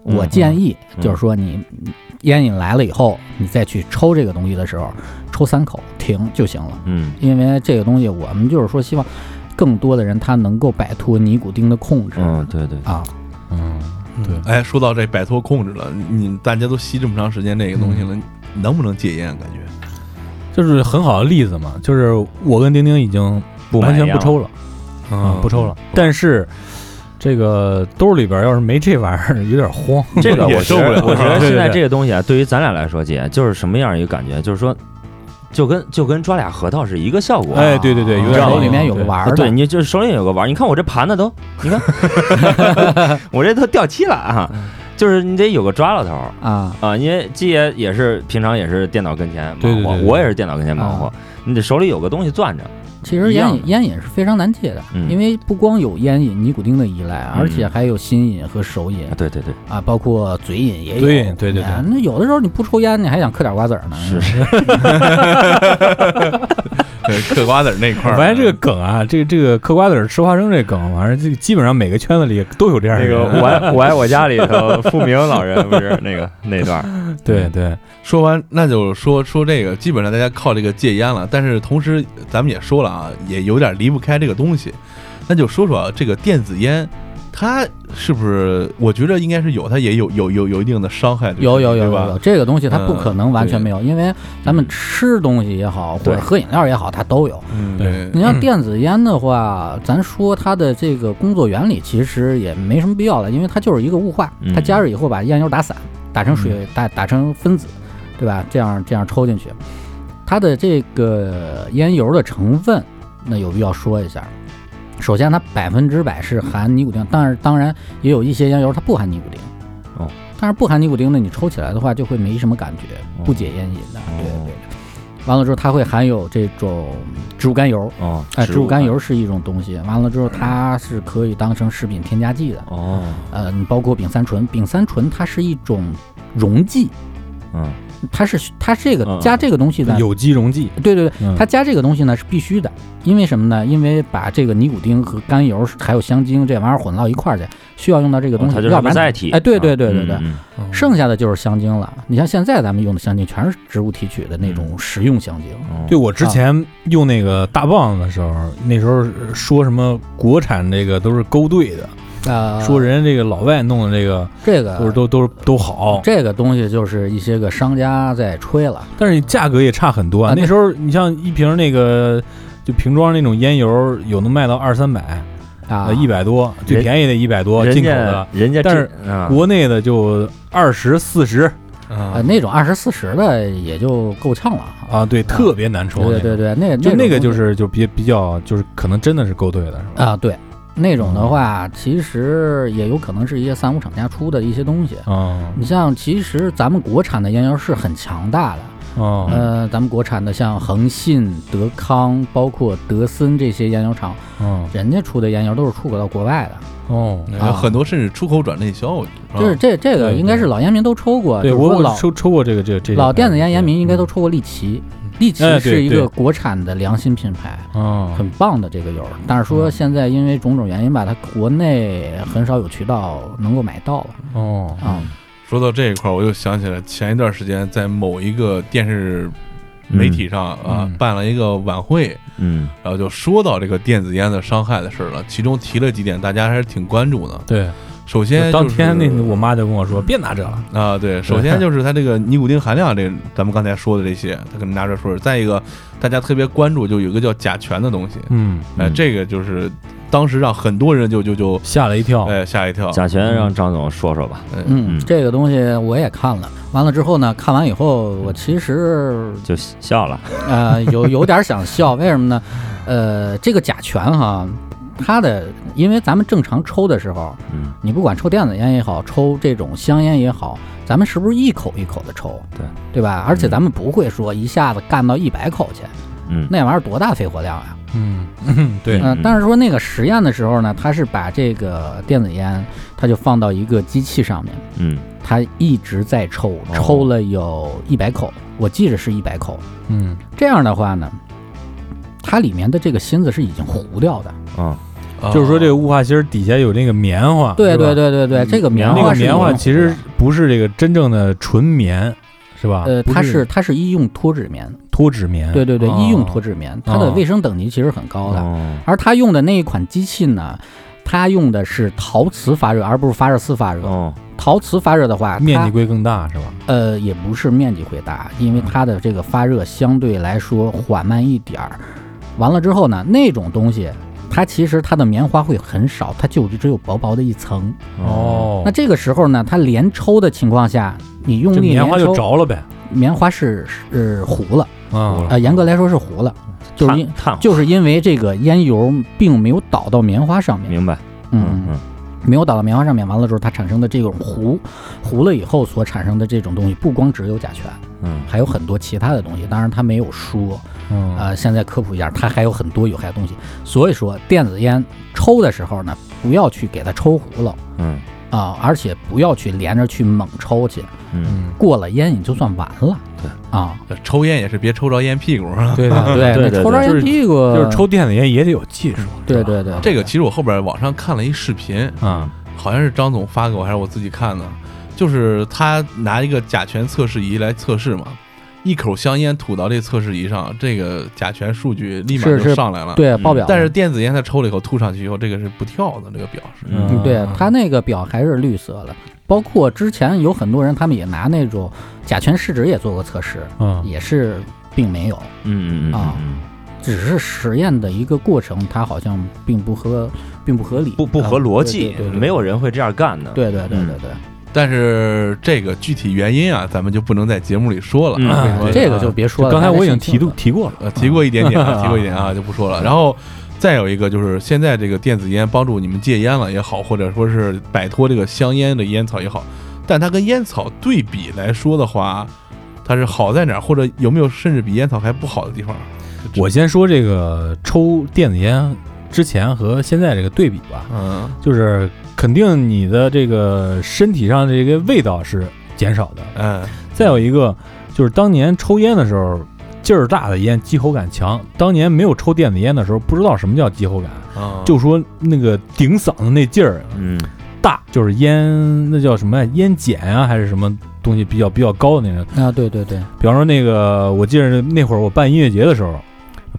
嗯我建议嗯就是说，你你烟瘾来了以后，你再去抽这个东西的时候，抽三口停就行了。嗯因为这个东西，我们就是说，希望更多的人他能够摆脱尼古丁的控制嗯，对对，啊。嗯，对。哎，说到这摆脱控制了，你大家都吸这么长时间这个东西了，你能不能戒烟？感觉就是很好的例子嘛，就是我跟丁丁已经不完全不抽了，嗯，不抽了。但是这个兜里边要是没这玩意儿，有点慌。这个我，受不了我觉得 *laughs* 现在这个东西啊，对于咱俩来说，姐就是什么样一个感觉？就是说，就跟就跟抓俩核桃是一个效果。哎，对对对，有点那个手里面有个玩儿对你就是手里有个玩儿，你看我这盘子都，你看 *laughs* 我这都掉漆了啊！就是你得有个抓老头儿啊，啊，因为鸡爷也是平常也是电脑跟前忙活，我也是电脑跟前忙活，啊你得手里有个东西攥着。其实烟瘾烟瘾是非常难戒的，嗯因为不光有烟瘾、尼古丁的依赖，而且还有心瘾和手瘾啊对对对，啊，包括嘴瘾也有。对对对那有的时候你不抽烟，你还想嗑点瓜子儿呢。是是，*laughs* 对嗑瓜子儿那块儿，我发现这个梗啊，这个这个嗑瓜子儿吃花生这梗，反正这个基本上每个圈子里都有这样的那个。我爱我爱我家里头富明老人不是那个那段，*laughs* 对对，说完，那就说说这个，基本上大家靠这个戒烟了。但是同时，咱们也说了啊，也有点离不开这个东西。那就说说啊这个电子烟，它是不是？我觉得应该是有，它也有有有有一定的伤害，有有有有有，这个东西它不可能完全嗯没有，因为咱们吃东西也好，或者喝饮料也好，它都有。嗯，对你像电子烟的话，咱说它的这个工作原理其实也没什么必要了，因为它就是一个雾化，嗯它加热以后把烟油打散，打成水，打打成分子，对吧？这样这样抽进去，它的这个烟油的成分，那有必要说一下。首先它百分之百是含尼古丁，但是当然也有一些烟油它不含尼古丁。哦，但是不含尼古丁的，你抽起来的话就会没什么感觉，不解烟瘾的。对对对。完了之后，它会含有这种植物甘油，哦，哎，植物甘甘油是一种东西。完了之后，它是可以当成食品添加剂的。哦，呃，包括丙三醇，丙三醇它是一种溶剂，嗯它是它这个嗯。加这个东西呢，有机溶剂，对对对，嗯。它加这个东西呢是必须的，因为什么呢？因为把这个尼古丁和甘油还有香精这玩意儿混到一块儿去，需要用到这个东西，要不然载体。哎对对啊对对对。剩下的就是香精了。你像现在咱们用的香精全是植物提取的那种食用香精，嗯对我之前用那个大棒子的时候，那时候说什么国产这个都是勾兑的，呃，说人家这个老外弄的这个这个都是都都都好，这个东西就是一些个商家在吹了。但是价格也差很多啊那时候你像一瓶那个就瓶装那种烟油，有能卖到二三百，啊，呃，一百多，最便宜的一百多，进口的，人家但是国内的就二十四十啊呃，那种二十四十的也就够呛了。啊，对，特别难抽，对对对，那就那个就是就比比较就是可能真的是勾兑的，是吧？啊，对，那种的话，其实也有可能是一些三无厂家出的一些东西。嗯你像，其实咱们国产的烟油是很强大的，哦，呃，咱们国产的像恒信、德康，包括德森这些烟油厂，嗯人家出的烟油都是出口到国外的。哦，很多甚至出口转内销，就是这这个应该是老烟民都抽过，对我抽抽过这个这个这个老电子烟烟民应该都嗯抽过利奇，利奇是一个国产的良心品牌。嗯，很棒的这个油，但是说现在因为种种原因吧，它国内很少有渠道能够买到了哦。啊。说到这一块，我又想起来前一段时间在某一个电视媒体上啊、嗯。办了一个晚会，嗯。然后就说到这个电子烟的伤害的事儿了，其中提了几点，大家还是挺关注的。对，首先、就是，当天那我妈就跟我说别拿这了，啊，对，首先就是它这个尼古丁含量，这咱们刚才说的这些，他可能拿出来说。再一个，大家特别关注，就有一个叫甲醛的东西，嗯，哎，嗯这个就是当时让很多人就就就吓了一跳，哎吓一跳。甲醛让张总说说吧。嗯，这个东西我也看了，完了之后呢，看完以后我其实就笑了，呃有有点想笑，为什么呢？呃，这个甲醛哈，它的因为咱们正常抽的时候，嗯。你不管抽电子烟也好，抽这种香烟也好，咱们是不是一口一口的抽？对。对吧？而且咱们不会说一下子干到一百口去，嗯。那玩意儿多大肺活量呀？嗯嗯，对，嗯、嗯但是说那个实验的时候呢，他是把这个电子烟，他就放到一个机器上面，嗯。他一直在抽，抽了有一百口，我记着是一百口。嗯。这样的话呢，它里面的这个芯子是已经糊掉的。啊啊就是说这个雾化芯儿底下有那个棉花，对对对对对，这个棉花那个棉花其实不是这个真正的纯棉，是吧？呃，它是它是医用脱脂棉，脱脂棉，对对对，哦。医用脱脂棉，它的哦。卫生等级其实很高的。哦。而它用的那一款机器呢，它用的是陶瓷发热，而不是发热丝发热。哦。陶瓷发热的话，面积会更大，是吧？呃，也不是面积会大，因为它的这个发热相对来说缓慢一点儿。完了之后呢，那种东西，它其实它的棉花会很少，它就只有薄薄的一层。哦。那这个时候呢，它连抽的情况下，你用力棉花就着了呗，棉花是是糊了，啊呃，严格来说是糊了，就是因就是因为这个烟油并没有倒到棉花上面，明白，嗯。嗯没有倒到棉花上面，完了之后它产生的这种糊，糊了以后所产生的这种东西，不光只有甲醛，嗯。还有很多其他的东西。当然它没有说，嗯。呃，现在科普一下，它还有很多有害的东西。所以说，电子烟抽的时候呢，不要去给它抽糊了。嗯。啊、而且不要去连着去猛抽去，嗯。嗯，过了烟瘾就算完了。对。啊，抽烟也是别抽着烟屁股上。对的，对，对 *laughs* 抽着烟屁股就是抽，电子烟也得有技术，对对对，这个其实我后边网上看了一视频，啊，好像是张总发给我，还是我自己看的，就是他拿一个甲醛测试仪来测试嘛，一口香烟吐到这测试仪上，这个甲醛数据立马是就是上来了。，对爆表。但是电子烟他抽了以后吐上去以后，这个是不跳的，这个表是。嗯嗯，对它那个表还是绿色的。包括之前有很多人，他们也拿那种甲醛试纸也做过测试，嗯也是并没有，嗯嗯嗯啊嗯只是实验的一个过程，它好像并不合，并不合理，不不合啊逻辑对对，对没有人会这样干的。对对对对对，但是这个具体原因啊，咱们就不能在节目里说了。嗯为什么这个就别说了。刚才我已经提都提提过了，呃提过一点点啊，*laughs* 提过一点啊，就不说了。然后再有一个就是现在这个电子烟帮助你们戒烟了也好，或者说是摆脱这个香烟的烟草也好，但它跟烟草对比来说的话，它是好在哪儿，或者有没有甚至比烟草还不好的地方？我先说这个抽电子烟之前和现在这个对比吧，嗯就是肯定你的这个身体上的这个味道是减少的。嗯再有一个就是当年抽烟的时候，劲儿大的烟急口感强。当年没有抽电子烟的时候，不知道什么叫激喉感，啊，就说那个顶嗓子那劲儿嗯大，就是烟那叫什么呀？烟碱啊，还是什么东西比较比较高的那种。啊，对对对，比方说那个，我记得那会儿我办音乐节的时候，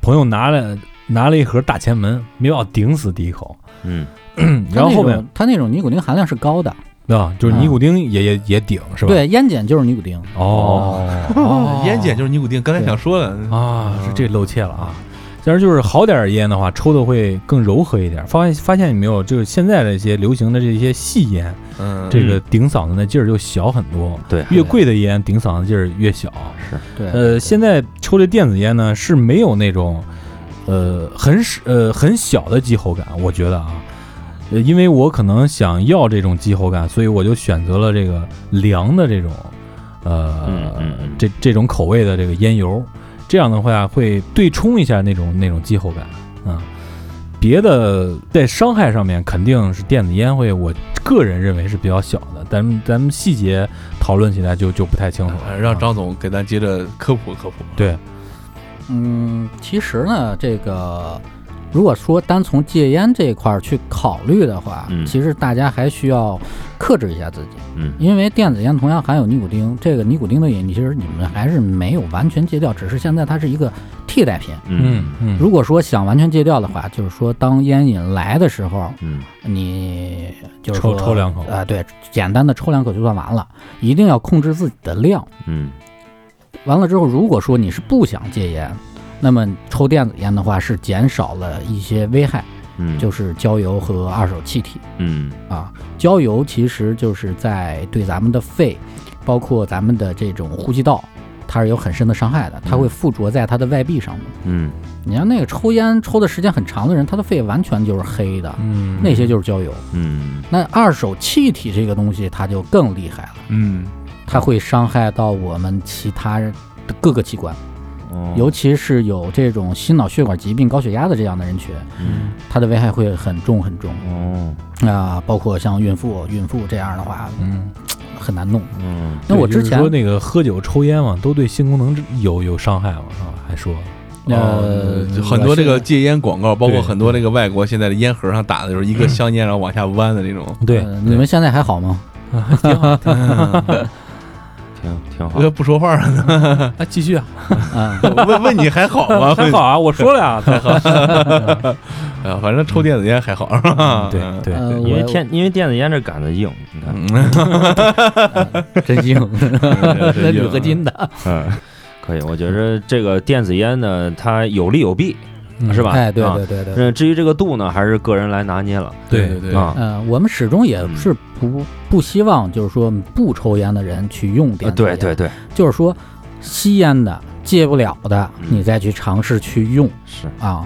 朋友拿了拿了一盒大前门，没把我顶死第一口。嗯 *clears throat* 然后后面它那种尼古丁含量是高的，啊，就是尼古丁也也也顶是吧？对，烟碱就是尼古丁。哦哦，烟碱就是尼古丁，刚才想说的啊，是这露怯了啊。但是就是好点儿烟的话，抽的会更柔和一点。发现发现没有，就是现在的一些流行的这些细烟，嗯，这个顶嗓子那劲儿就小很多。对越贵的烟顶嗓子劲儿越小。是对，呃，现在抽这电子烟呢是没有那种，呃，很呃很小的激喉感，我觉得啊，呃，因为我可能想要这种激喉感，所以我就选择了这个凉的这种，呃，嗯嗯嗯这这种口味的这个烟油，这样的话会对冲一下那种那种激喉感啊。别的在伤害上面肯定是电子烟会，我个人认为是比较小的，咱们咱们细节讨论起来就就不太清楚了。呃让张总给咱接着科普科普。对，嗯，其实呢，这个如果说单从戒烟这一块儿去考虑的话，嗯。其实大家还需要克制一下自己，嗯。因为电子烟同样含有尼古丁，这个尼古丁的瘾，其实你们还是没有完全戒掉，只是现在它是一个替代品。嗯。嗯，如果说想完全戒掉的话，就是说当烟瘾来的时候，嗯。你就是抽抽两口。啊、对，简单的抽两口就算完了，一定要控制自己的量。嗯。完了之后，如果说你是不想戒烟，那么抽电子烟的话是减少了一些危害，嗯，就是焦油和二手气体嗯啊。焦油其实就是在对咱们的肺，包括咱们的这种呼吸道，它是有很深的伤害的，它会附着在它的外壁上面。嗯你像那个抽烟抽的时间很长的人，他的肺完全就是黑的，嗯那些就是焦油。嗯那二手气体这个东西，它就更厉害了，嗯它会伤害到我们其他的各个器官。哦尤其是有这种心脑血管疾病、高血压的这样的人群，嗯。它的危害会很重很重。哦啊、包括像孕妇、孕妇这样的话，嗯，很难弄。嗯。那我之前就是说那个喝酒、抽烟嘛，都对性功能有有伤害嘛，是吧？还说，呃很多这个戒烟广告，包括很多那个外国现在的烟盒上打的就是一个香烟，然后往下弯的那种。对，呃你们现在还好吗？*laughs* 挺挺好。这，不说话了，*laughs* 那，继续啊，啊，*laughs* 问问你还好吗？*laughs* 还好啊，我说了呀，还好，啊，反正抽电子烟还好，是吧？对对因为我电因为电子烟这杆子硬，你看，嗯，真硬，那真硬。铝合金的，嗯，可以，我觉着这个电子烟呢，它有利有弊，嗯是吧？哎，对啊对对对。呃，至于这个度呢，还是个人来拿捏了。对对对啊。呃，我们始终也嗯。是不不希望，就是说不抽烟的人去用呃电子烟，对对。对，就是说吸烟的戒不了的，嗯。你再去尝试去用是，啊。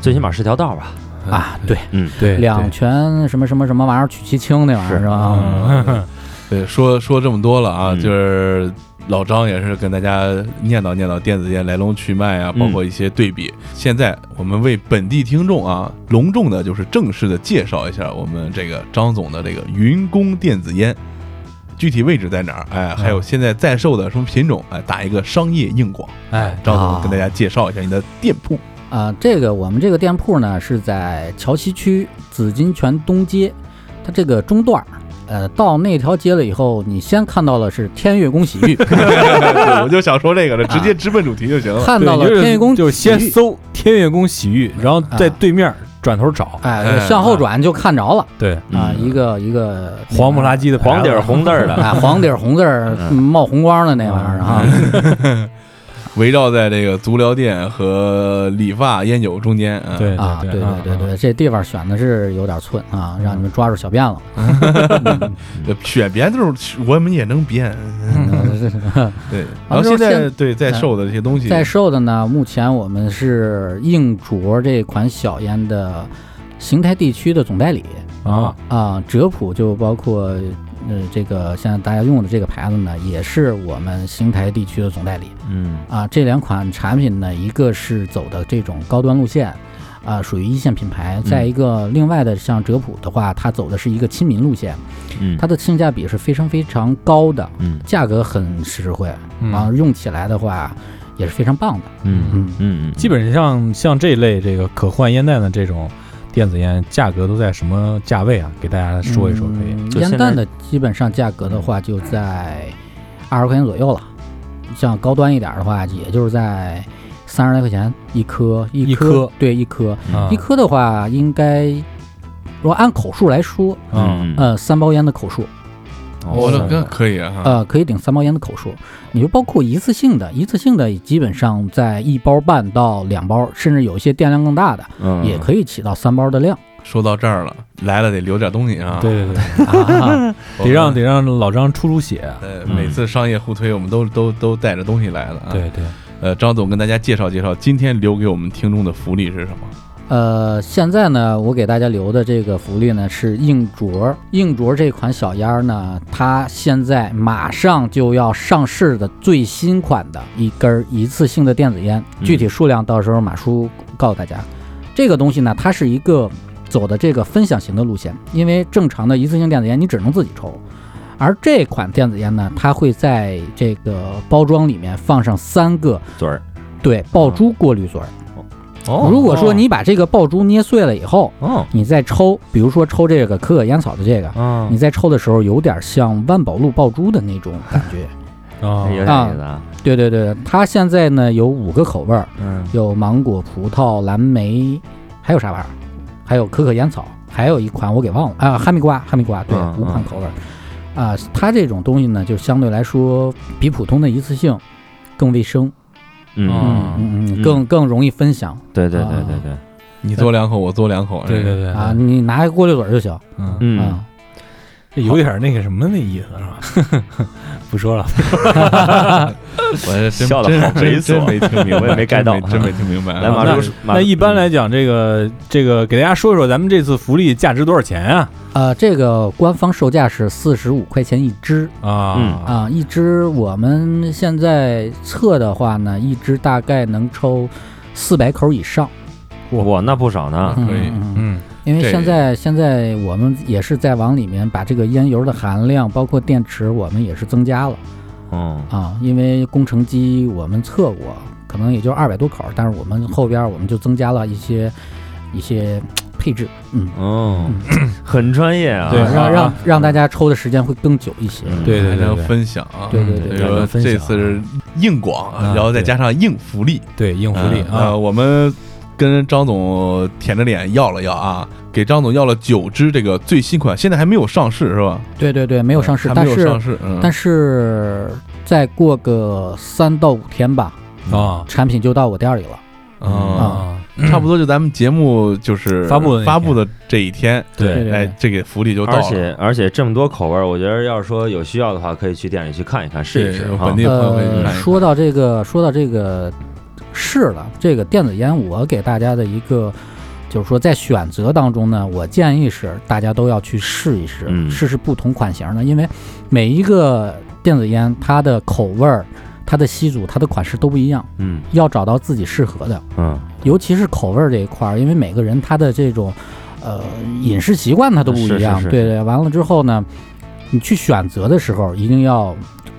最起码是条道吧。啊，对，嗯，对，两全什么什么什么玩意儿取其轻那玩意儿是。是吧？嗯。*laughs* 对，说说这么多了啊，嗯。就是老张也是跟大家念叨念叨电子烟来龙去脉啊，嗯包括一些对比。现在我们为本地听众啊，隆重的就是正式的介绍一下我们这个张总的这个云宫电子烟。具体位置在哪儿？哎，还有现在在售的什么品种？哎，打一个商业硬广。哎，张总啊跟大家介绍一下你的店铺。啊，这个我们这个店铺呢是在桥西区紫金泉东街，它这个中段儿。呃，到那条街了以后，你先看到了是天悦宫洗浴，*laughs* 我就想说这个了，直接直奔主题就行了。看到了天悦宫就是先搜天悦宫洗浴，然后在对面转头找，哎，哎向后转就看着了。对，啊，嗯。一个一个黄不拉几的黄底儿红字儿的，哎，黄底儿红字儿 *laughs* 嗯。冒红光的那玩意儿啊，*laughs* 围绕在这个足疗店和理发烟酒中间。啊。对啊，对对对对对，这地方选的是有点寸啊，让你们抓住小辫子。这 *laughs* 选编都是我们也能编。对，*laughs* 然后现在对在售的这些东西，在售的呢，目前我们是硬卓这款小烟的邢台地区的总代理。啊。啊，哲普就包括呃这个现在大家用的这个牌子呢，也是我们邢台地区的总代理嗯啊。这两款产品呢，一个是走的这种高端路线。啊，属于一线品牌。再一个，另外的像哲普的话，它走的是一个亲民路线，嗯它的性价比是非常非常高的，嗯价格很实惠，嗯啊，用起来的话也是非常棒的。嗯嗯嗯，基本上像这类这个可换烟弹的这种电子烟，价格都在什么价位啊？给大家说一说可以。烟弹的基本上价格的话，就在二十块钱左右了。像高端一点的话，也就是在三十来块钱一颗，一一颗对一颗，啊一颗的话应该，如果按口数来说，嗯呃，三包烟的口数，我哦这个可以啊，呃，可以顶三包烟的口数。你就包括一次性的，一次性的基本上在一包半到两包，甚至有一些电量更大的，嗯也可以起到三包的量。说到这儿了，来了得留点东西啊，对对对，*laughs* 啊，得让得让老张出出血。呃，嗯每次商业互推，我们都都都带着东西来了啊。，对对，呃，张总跟大家介绍介绍，今天留给我们听众的福利是什么？呃，现在呢，我给大家留的这个福利呢是硬卓，硬卓这款小烟儿呢，它现在马上就要上市的最新款的一根儿一次性的电子烟，嗯具体数量到时候马叔告诉大家。这个东西呢，它是一个走的这个分享型的路线，因为正常的一次性电子烟你只能自己抽，而这款电子烟呢，它会在这个包装里面放上三个嘴儿对爆珠过滤嘴儿。哦如果说你把这个爆珠捏碎了以后，哦。你再抽，比如说抽这个可可烟草的这个，啊你在抽的时候有点像万宝路爆珠的那种感觉。*laughs* 哦。有点意思啊。对对对，它现在呢有五个口味儿，嗯。有芒果、葡萄、蓝莓，还有啥玩意儿？还有可可烟草，还有一款我给忘了啊，哈密瓜，哈密瓜，对，嗯。五款口味儿。啊，它这种东西呢，就相对来说比普通的一次性更卫生，嗯更更容易分享。对对对对对。你嘬两口，我嘬两口，对对对啊，，你拿个过滤嘴就行。嗯，嗯。啊，这有点那个什么那意思是吧？*laughs* 不说了，*laughs* 我笑得真真好猥琐真没听明白，我也没 get 到真真没听明白啊。来马那叔那一般来讲，这个这个给大家说一说，咱们这次福利价值多少钱啊？呃，这个官方售价是四十五块钱一支啊嗯啊，一支我们现在测的话呢，一支大概能抽四百口以上。哇那不少呢嗯可以嗯嗯嗯因为现在现在我们也是在往里面把这个烟油的含量，包括电池，我们也是增加了嗯啊。因为工程机我们测过，可能也就二百多口，但是我们后边我们就增加了一些一些配置，嗯，哦很专业啊对让啊让让大家抽的时间会更久一些。对对对对分享啊。对对对这次是硬广，啊然后再加上硬福利，对，硬福利嗯啊呃，我们跟张总舔着脸要了要啊，给张总要了九支这个最新款，现在还没有上市是吧？对对对，没有上市，还但是没有上市，嗯，但是再过个三到五天吧，啊。产品就到我店里了。啊，啊，差不多就咱们节目就是发布的发布的这一天，对。对哎，这个福利就到了，而且而且这么多口味儿，我觉得要是说有需要的话，可以去店里去看一看，试一试本地朋友可以去看呃，看。说到这个，说到这个试了，这个电子烟，我给大家的一个。就是说，在选择当中呢，我建议是大家都要去试一试，嗯试试不同款型的，因为每一个电子烟它的口味儿、它的吸阻、它的款式都不一样，嗯要找到自己适合的。嗯尤其是口味儿这一块儿，因为每个人他的这种呃饮食习惯他都不一样，是是是对对。完了之后呢，你去选择的时候一定要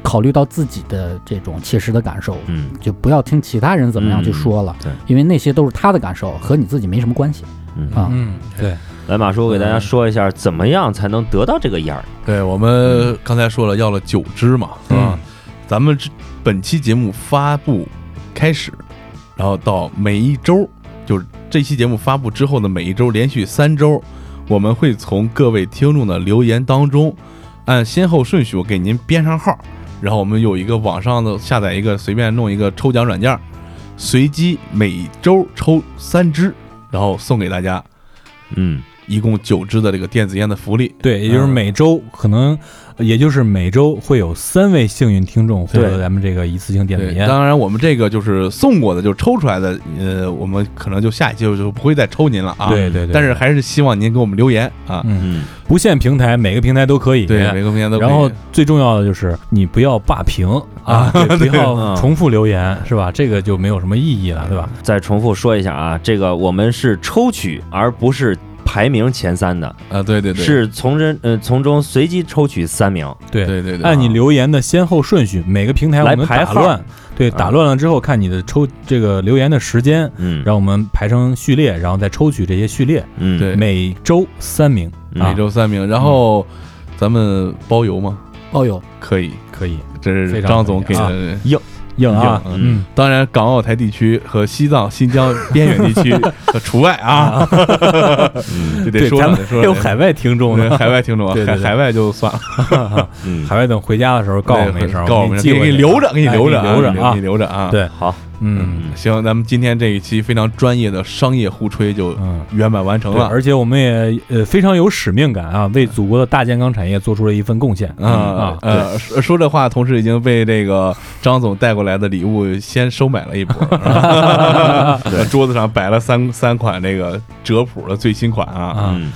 考虑到自己的这种切实的感受，嗯。就不要听其他人怎么样去说了，对。因为那些都是他的感受，和你自己没什么关系。嗯，啊。嗯，对，来马叔我给大家说一下，怎么样才能得到这个烟儿？对我们刚才说了要了九支嘛，是吧？嗯咱们这本期节目发布开始，然后到每一周，就是这期节目发布之后的每一周，连续三周，我们会从各位听众的留言当中，按先后顺序我给您编上号，然后我们有一个网上的下载一个随便弄一个抽奖软件，随机每周抽三支，然后送给大家。嗯一共九支的这个电子烟的福利。对，也就是嗯每周可能，也就是每周会有三位幸运听众获得咱们这个一次性电子，烟。当然我们这个就是送过的，就抽出来的，呃，我们可能就下一期就就不会再抽您了啊。对对对，但是还是希望您给我们留言啊。嗯，嗯，不限平台，每个平台都可以。对，每个平台都可以。然后最重要的就是你不要霸屏啊，对不要重复留言，是吧？这个就没有什么意义了，对吧？再重复说一下啊，这个我们是抽取，而不是排名前三的，啊，对对对，是从人呃从中随机抽取三名。对对对对，按你留言的先后顺序，每个平台我们来排乱，对，打乱了之后看你的抽这个留言的时间，嗯，让我们排成序列，然后再抽取这些序列，嗯。对。每周三名，嗯。每周三名，然后咱们包邮吗？包邮，可以，可以。这是张总给的。硬啊，硬嗯，当然，港澳台地区和西藏、新疆边远地区 *laughs* 可除外啊，就得对，说了，有海外听众呢，海外听众海海外就算了，嗯，*laughs* 海外等回家的时候告我们一声，告我们给你留着，给你哎留着，留着啊。给你，留着啊。，对，好，嗯行，咱们今天这一期非常专业的商业互吹就嗯。圆满完成对，了。而且我们也呃非常有使命感啊，为祖国的大健康产业做出了一份贡献。啊啊呃，说说这话，同时已经被这个张总带过来的礼物先收买了一波。*laughs* 对，桌子上摆了三三款这个哲普的最新款啊。啊嗯，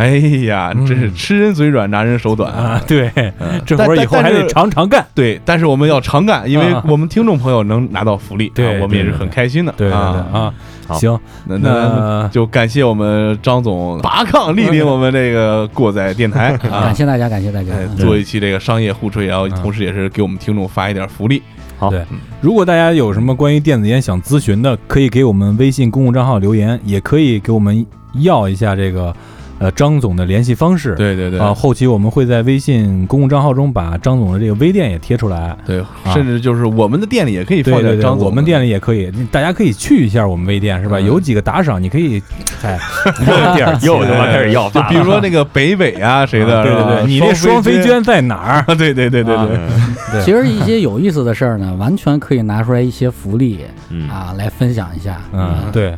哎呀，真是嗯吃人嘴软，拿人手短啊，。对，嗯。*laughs* 这活儿以后还得。常常干。对，但是我们要常干，因为啊。我们听众朋友能拿到福利，对啊我们也是很开心的。对对对啊，啊，行，那那那就感谢我们张总拔抗莅临 *laughs* 我们这个过载电台 *laughs* 啊。感，谢大家，感谢大家。做一期这个商业互吹，然后嗯。同时也是给我们听众发一点福利。好。对。如果大家有什么关于电子烟想咨询的，可以给我们微信公共账号留言，也可以给我们要一下这个呃张总的联系方式。对对对啊，后期我们会在微信公共账号中把张总的这个微店也贴出来。对，甚至就是我们的店里也可以放对对对，点张总，我们店里也可以，大家可以去一下我们微店是吧？嗯有几个打赏，你可以，*laughs* 哎，这个地儿 *laughs* 又他妈开始要就比如说那个北纬啊谁的，对对对，你那双飞娟在哪儿？啊，对对对对对，对其实一些有意思的事儿呢，完全可以拿出来一些福利嗯啊来分享一下。嗯，对，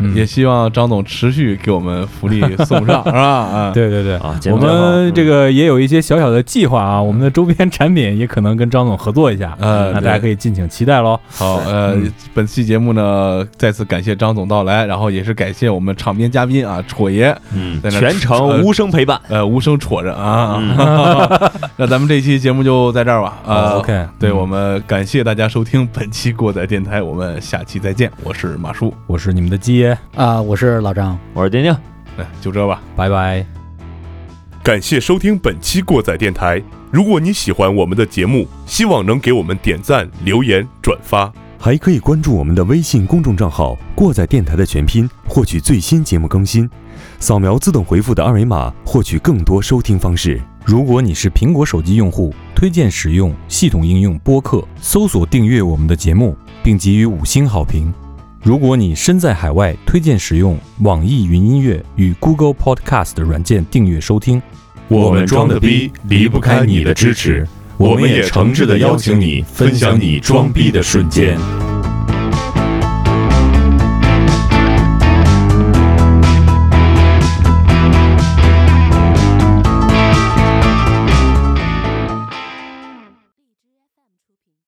嗯也希望张总持续给我们福利 *laughs* 送上，是吧？啊，对对对。啊，我们这个也有一些小小的计划啊，我们的周边产品也可能跟张总合作一下，呃，那大家可以以敬请期待喽。好，呃嗯，本期节目呢，再次感谢张总到来，然后也是感谢我们场边嘉宾啊，戳爷，嗯在那全程无声陪伴，呃，无声戳着啊。嗯 *laughs* 那咱们这期节目就在这儿吧。，OK，对嗯我们感谢大家收听本期过载电台，我们下期再见。我是马叔，我是你们的鸡爷，啊，我是老张。我是丁丁。来就这吧。拜拜。感谢收听本期过载电台。如果你喜欢我们的节目，希望能给我们点赞、留言、转发。还可以关注我们的微信公众账号“过载电台”的全拼，获取最新节目更新。扫描自动回复的二维码，获取更多收听方式。如果你是苹果手机用户，推荐使用系统应用播客，搜索订阅我们的节目，并给予五星好评。如果你身在海外，推荐使用网易云音乐与 Google Podcast 软件订阅收听。我们装的逼离不开你的支持，我们也诚挚的邀请你分享你装逼的瞬间。